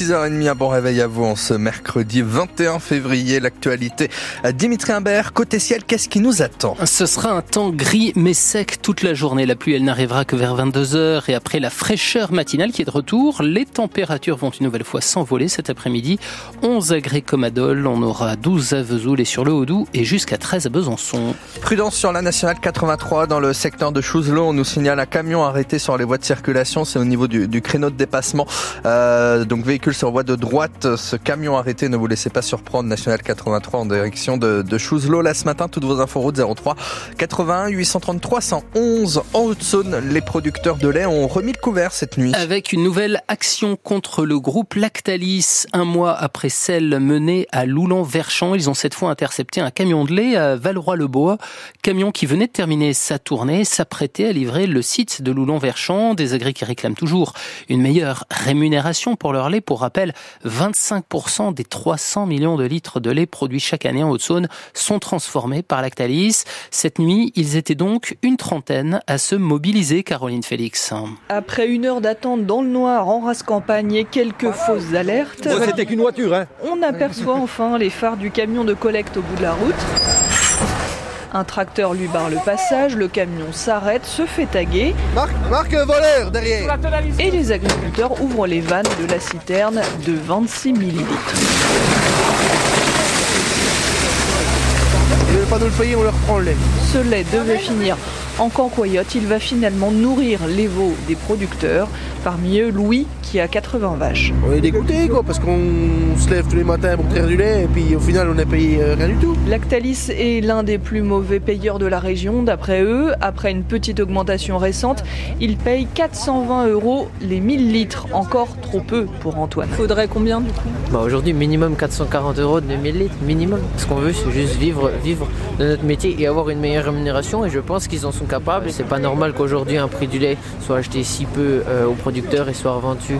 6h30, un bon réveil à vous en ce mercredi 21 février. L'actualité. Dimitri Imbert, côté ciel, qu'est-ce qui nous attend? Ce sera un temps gris mais sec toute la journée. La pluie, elle n'arrivera que vers 22h et après la fraîcheur matinale qui est de retour, les températures vont une nouvelle fois s'envoler cet après-midi. 11 à Comadol, on aura 12 à Vesoul et sur le Haut-Doubs et jusqu'à 13 à Besançon. Prudence sur la nationale 83 dans le secteur de Chouselot. On nous signale un camion arrêté sur les voies de circulation. C'est au niveau du, du créneau de dépassement. Euh, donc véhicule sur voie de droite. Ce camion arrêté, ne vous laissez pas surprendre. National 83 en direction de, de. Là ce matin, toutes vos infos route 03 81 833 111 en Haute-Saône. Les producteurs de lait ont remis le couvert cette nuit. Avec une nouvelle action contre le groupe Lactalis. Un mois après celle menée à Loulan-Verchamp, ils ont cette fois intercepté un camion de lait à Valroy-le-Bois. Camion qui venait de terminer sa tournée, s'apprêtait à livrer le site de Loulan-Verchamp. Des agriculteurs qui réclament toujours une meilleure rémunération pour leur lait. Pour rappel, 25% des 300 millions de litres de lait produits chaque année en Haute-Saône sont transformés par Lactalis. Cette nuit, ils étaient donc une trentaine à se mobiliser, Caroline Félix. Après une heure d'attente dans le noir en race campagne et quelques fausses alertes, c'était qu'une voiture, hein. on aperçoit enfin les phares du camion de collecte au bout de la route. Un tracteur lui barre le passage, le camion s'arrête, se fait taguer. Marque, marque voleur derrière. Et les agriculteurs ouvrent les vannes de la citerne de 26 millilitres. Ils ne veulent pas nous le payer, on leur prend le lait. Ce lait devait finir en cancoyote. Il va finalement nourrir les veaux des producteurs. Parmi eux, Louis, qui a 80 vaches. On est dégoûté, quoi, parce qu'on se lève tous les matins pour traire du lait, et puis au final, on n'a payé euh, rien du tout. Lactalis est l'un des plus mauvais payeurs de la région, d'après eux. Après une petite augmentation récente, ils payent 420 euros les 1000 litres. Encore trop peu pour Antoine. Faudrait combien du coup? Bah Aujourd'hui, minimum 440 euros de 1000 litres, minimum. Ce qu'on veut, c'est juste vivre, vivre de notre métier et avoir une meilleure rémunération, et je pense qu'ils en sont capables. C'est pas normal qu'aujourd'hui, un prix du lait soit acheté si peu euh, aux producteurs et soit revendu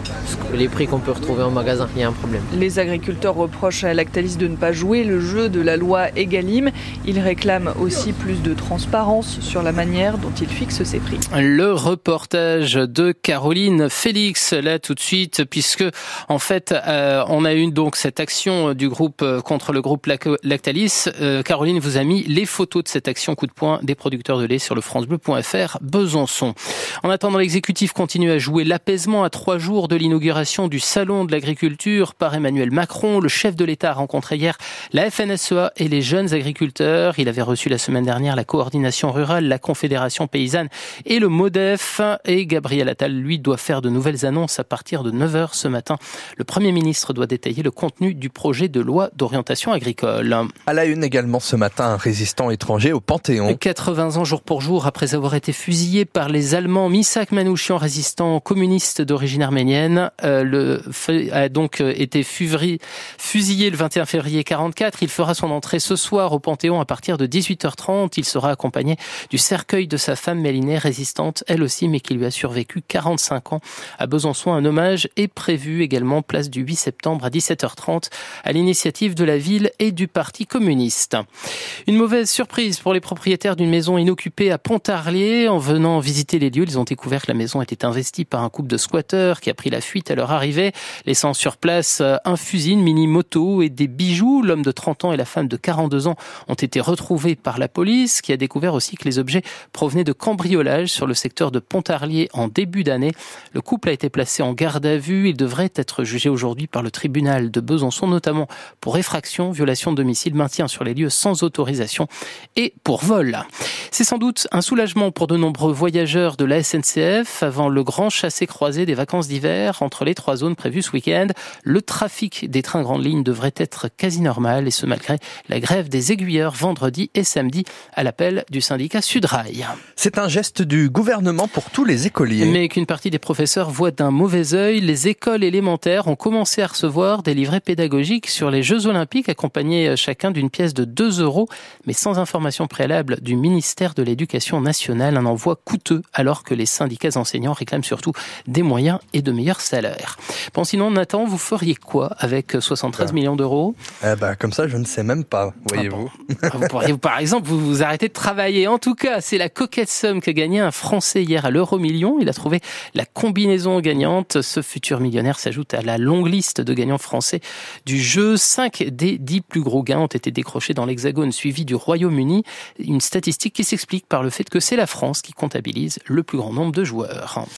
les prix qu'on peut retrouver en magasin. Il y a un problème. Les agriculteurs reprochent à Lactalis de ne pas jouer le jeu de la loi Egalim. Ils réclament aussi plus de transparence sur la manière dont ils fixent ces prix. Le reportage de Caroline Félix, là tout de suite, puisque en fait, euh, on a eu donc cette action du groupe euh, contre le groupe Lactalis. Euh, Caroline vous a mis les photos de cette action coup de poing des producteurs de lait sur le francebleu.fr Besançon. En attendant, l'exécutif continue à jouer l'apaisement à trois jours de l'inauguration du Salon de l'agriculture par Emmanuel Macron. Le chef de l'État a rencontré hier la FNSEA et les jeunes agriculteurs. Il avait reçu la semaine dernière la coordination rurale, la Confédération paysanne et le MODEF. Et Gabriel Attal, lui, doit faire de nouvelles annonces à partir de 9h ce matin. Le Premier ministre doit détailler le contenu du projet de loi d'orientation agricole. À la une également ce matin, un résistant étranger au Panthéon. 80 ans jour pour jour après avoir été fusillé par les Allemands, Misak Manouchian, résistant communiste d'origine arménienne, euh, a donc euh, été fusillé le 21 février 44. Il fera son entrée ce soir au Panthéon à partir de 18h30. Il sera accompagné du cercueil de sa femme Mélinée, résistante elle aussi, mais qui lui a survécu 45 ans. À Besançon, un hommage est prévu également place du 8 septembre à 17h30 à l'initiative de la ville et du Parti communiste. Une mauvaise surprise pour les propriétaires d'une maison inoccupée à Pontarlier. En venant visiter les lieux, ils ont découvert que la maison était investie par un couple de squatteurs qui a pris la fuite à leur arrivée, laissant sur place euh, un fusil, une mini-moto et des bijoux. L'homme de 30 ans et la femme de 42 ans ont été retrouvés par la police, qui a découvert aussi que les objets provenaient de cambriolage sur le secteur de Pontarlier en début d'année. Le couple a été placé en garde à vue. Il devrait être jugé aujourd'hui par le tribunal de Besançon, notamment pour effraction, violation de domicile, maintien sur les lieux sans autorisation et pour vol. C'est sans doute un soulagement pour de nombreux voyageurs de la SNCF avant le grand chassé-croisé des vacances d'hiver entre les trois zones prévues ce week-end. Le trafic des trains grandes lignes devrait être quasi normal et ce malgré la grève des aiguilleurs vendredi et samedi à l'appel du syndicat Sudrail. C'est un geste du gouvernement pour tous les écoliers. Mais qu'une partie des professeurs voit d'un mauvais œil, les écoles élémentaires ont commencé à recevoir des livrets pédagogiques sur les Jeux Olympiques accompagnés chacun d'une pièce de 2 euros mais sans information préalable du ministère de l'Éducation nationale. Un envoi coûteux alors que les syndicats enseignants réclament surtout des moyens et de meilleurs salaires. Bon, sinon, Nathan, vous feriez quoi avec 73 millions d'euros? Eh ben, Comme ça, je ne sais même pas, voyez-vous. Ah, vous pourriez, par exemple, vous, vous arrêter de travailler. En tout cas, c'est la coquette somme qu'a gagné un Français hier à l'euro million. Il a trouvé la combinaison gagnante. Ce futur millionnaire s'ajoute à la longue liste de gagnants français du jeu. Cinq des dix plus gros gains ont été décrochés dans l'Hexagone, suivi du Royaume-Uni. Une statistique qui s'explique par le fait que c'est la France qui comptabilise le plus grand nombre de joueurs.